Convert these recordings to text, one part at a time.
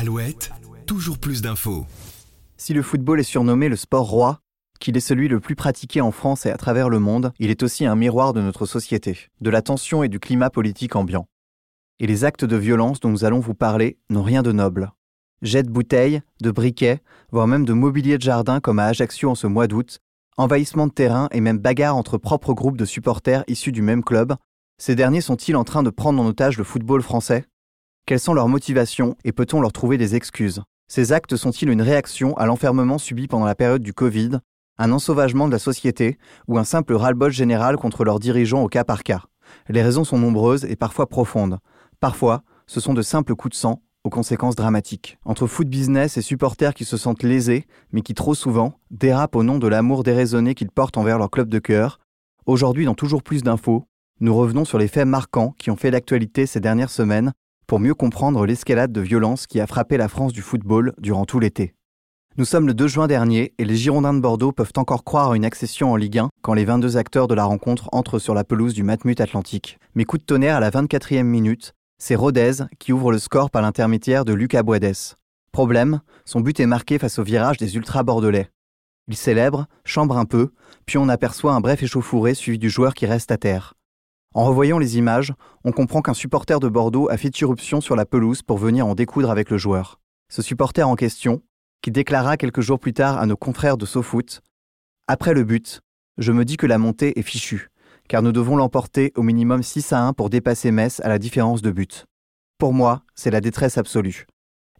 Alouette, toujours plus d'infos. Si le football est surnommé le sport roi, qu'il est celui le plus pratiqué en France et à travers le monde, il est aussi un miroir de notre société, de la tension et du climat politique ambiant. Et les actes de violence dont nous allons vous parler n'ont rien de noble. Jets de bouteilles, de briquets, voire même de mobilier de jardin comme à Ajaccio en ce mois d'août, envahissement de terrain et même bagarre entre propres groupes de supporters issus du même club, ces derniers sont-ils en train de prendre en otage le football français? Quelles sont leurs motivations et peut-on leur trouver des excuses? Ces actes sont-ils une réaction à l'enfermement subi pendant la période du Covid, un ensauvagement de la société ou un simple ras-le-bol général contre leurs dirigeants au cas par cas? Les raisons sont nombreuses et parfois profondes. Parfois, ce sont de simples coups de sang aux conséquences dramatiques. Entre foot business et supporters qui se sentent lésés, mais qui trop souvent dérapent au nom de l'amour déraisonné qu'ils portent envers leur club de cœur, aujourd'hui dans toujours plus d'infos, nous revenons sur les faits marquants qui ont fait l'actualité ces dernières semaines pour mieux comprendre l'escalade de violence qui a frappé la France du football durant tout l'été. Nous sommes le 2 juin dernier et les Girondins de Bordeaux peuvent encore croire à une accession en Ligue 1 quand les 22 acteurs de la rencontre entrent sur la pelouse du Matmut Atlantique. Mais coup de tonnerre à la 24e minute, c'est Rodez qui ouvre le score par l'intermédiaire de Lucas Boides. Problème, son but est marqué face au virage des ultras bordelais. Il célèbre, chambre un peu, puis on aperçoit un bref échauffouré suivi du joueur qui reste à terre. En revoyant les images, on comprend qu'un supporter de Bordeaux a fait irruption sur la pelouse pour venir en découdre avec le joueur. Ce supporter en question, qui déclara quelques jours plus tard à nos confrères de SoFoot Après le but, je me dis que la montée est fichue, car nous devons l'emporter au minimum 6 à 1 pour dépasser Metz à la différence de but. Pour moi, c'est la détresse absolue.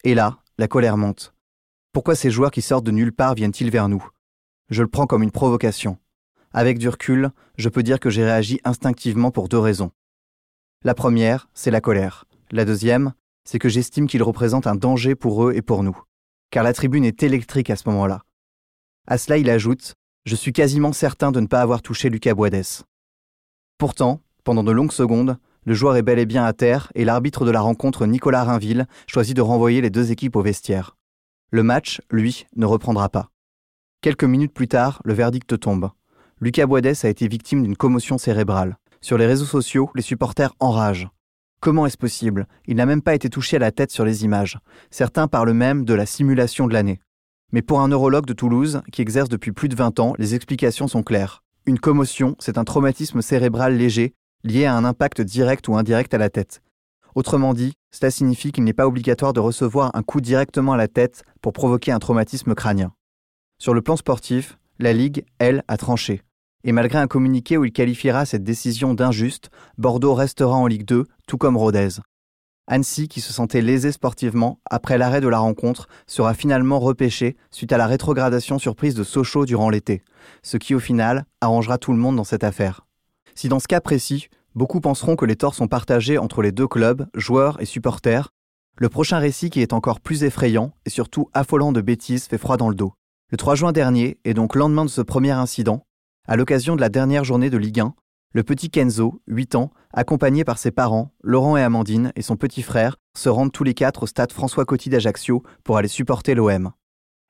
Et là, la colère monte. Pourquoi ces joueurs qui sortent de nulle part viennent-ils vers nous? Je le prends comme une provocation. Avec du recul, je peux dire que j'ai réagi instinctivement pour deux raisons. La première, c'est la colère. La deuxième, c'est que j'estime qu'il représente un danger pour eux et pour nous. Car la tribune est électrique à ce moment-là. À cela, il ajoute Je suis quasiment certain de ne pas avoir touché Lucas Boades. Pourtant, pendant de longues secondes, le joueur est bel et bien à terre et l'arbitre de la rencontre, Nicolas Rainville, choisit de renvoyer les deux équipes au vestiaire. Le match, lui, ne reprendra pas. Quelques minutes plus tard, le verdict tombe. Lucas Boides a été victime d'une commotion cérébrale. Sur les réseaux sociaux, les supporters enragent. Comment est-ce possible? Il n'a même pas été touché à la tête sur les images. Certains parlent même de la simulation de l'année. Mais pour un neurologue de Toulouse, qui exerce depuis plus de 20 ans, les explications sont claires. Une commotion, c'est un traumatisme cérébral léger, lié à un impact direct ou indirect à la tête. Autrement dit, cela signifie qu'il n'est pas obligatoire de recevoir un coup directement à la tête pour provoquer un traumatisme crânien. Sur le plan sportif, la Ligue, elle, a tranché. Et malgré un communiqué où il qualifiera cette décision d'injuste, Bordeaux restera en Ligue 2, tout comme Rodez. Annecy, qui se sentait lésé sportivement après l'arrêt de la rencontre, sera finalement repêché suite à la rétrogradation surprise de Sochaux durant l'été, ce qui au final arrangera tout le monde dans cette affaire. Si dans ce cas précis, beaucoup penseront que les torts sont partagés entre les deux clubs, joueurs et supporters, le prochain récit qui est encore plus effrayant et surtout affolant de bêtises fait froid dans le dos. Le 3 juin dernier, et donc lendemain de ce premier incident, à l'occasion de la dernière journée de Ligue 1, le petit Kenzo, 8 ans, accompagné par ses parents, Laurent et Amandine, et son petit frère, se rendent tous les quatre au stade François Coty d'Ajaccio pour aller supporter l'OM.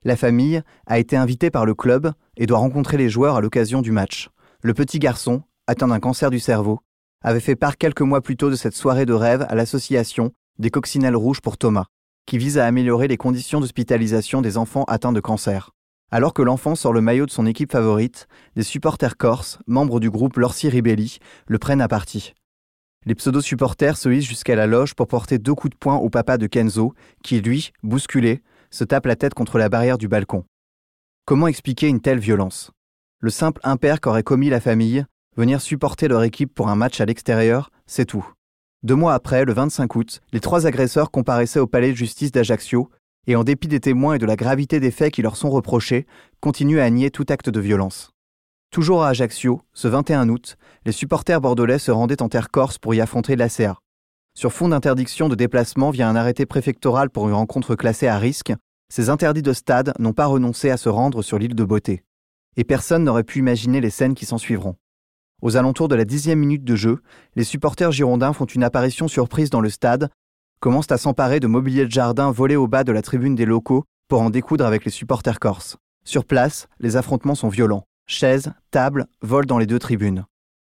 La famille a été invitée par le club et doit rencontrer les joueurs à l'occasion du match. Le petit garçon, atteint d'un cancer du cerveau, avait fait part quelques mois plus tôt de cette soirée de rêve à l'association des Coccinelles Rouges pour Thomas, qui vise à améliorer les conditions d'hospitalisation des enfants atteints de cancer. Alors que l'enfant sort le maillot de son équipe favorite, des supporters corses, membres du groupe Lorsi Ribelli, le prennent à partie. Les pseudo-supporters se hissent jusqu'à la loge pour porter deux coups de poing au papa de Kenzo, qui, lui, bousculé, se tape la tête contre la barrière du balcon. Comment expliquer une telle violence? Le simple impair qu'aurait commis la famille, venir supporter leur équipe pour un match à l'extérieur, c'est tout. Deux mois après, le 25 août, les trois agresseurs comparaissaient au palais de justice d'Ajaccio et en dépit des témoins et de la gravité des faits qui leur sont reprochés, continuent à nier tout acte de violence. Toujours à Ajaccio, ce 21 août, les supporters bordelais se rendaient en terre corse pour y affronter l'ACA. Sur fond d'interdiction de déplacement via un arrêté préfectoral pour une rencontre classée à risque, ces interdits de stade n'ont pas renoncé à se rendre sur l'île de Beauté. Et personne n'aurait pu imaginer les scènes qui s'en suivront. Aux alentours de la dixième minute de jeu, les supporters girondins font une apparition surprise dans le stade commencent à s'emparer de mobilier de jardin volé au bas de la tribune des locaux pour en découdre avec les supporters corses. Sur place, les affrontements sont violents. Chaises, tables volent dans les deux tribunes.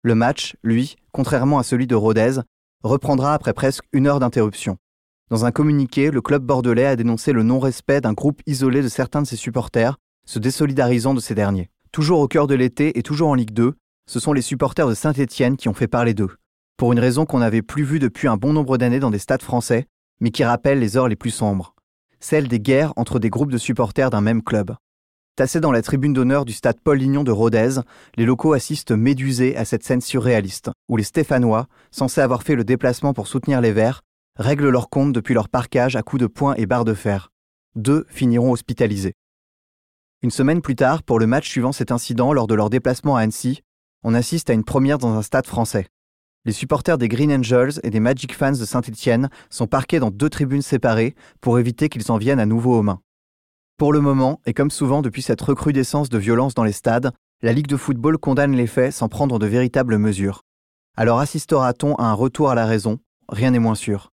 Le match, lui, contrairement à celui de Rodez, reprendra après presque une heure d'interruption. Dans un communiqué, le club bordelais a dénoncé le non-respect d'un groupe isolé de certains de ses supporters, se désolidarisant de ces derniers. Toujours au cœur de l'été et toujours en Ligue 2, ce sont les supporters de Saint-Étienne qui ont fait parler d'eux. Pour une raison qu'on n'avait plus vue depuis un bon nombre d'années dans des stades français, mais qui rappelle les heures les plus sombres. Celle des guerres entre des groupes de supporters d'un même club. Tassés dans la tribune d'honneur du stade Paul Lignon de Rodez, les locaux assistent médusés à cette scène surréaliste, où les Stéphanois, censés avoir fait le déplacement pour soutenir les Verts, règlent leur compte depuis leur parquage à coups de poing et barres de fer. Deux finiront hospitalisés. Une semaine plus tard, pour le match suivant cet incident lors de leur déplacement à Annecy, on assiste à une première dans un stade français. Les supporters des Green Angels et des Magic Fans de Saint-Étienne sont parqués dans deux tribunes séparées pour éviter qu'ils en viennent à nouveau aux mains. Pour le moment, et comme souvent depuis cette recrudescence de violence dans les stades, la Ligue de football condamne les faits sans prendre de véritables mesures. Alors assistera-t-on à un retour à la raison? Rien n'est moins sûr.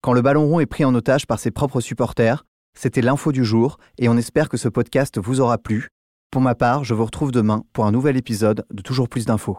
Quand le ballon rond est pris en otage par ses propres supporters, c'était l'info du jour et on espère que ce podcast vous aura plu. Pour ma part, je vous retrouve demain pour un nouvel épisode de Toujours plus d'infos.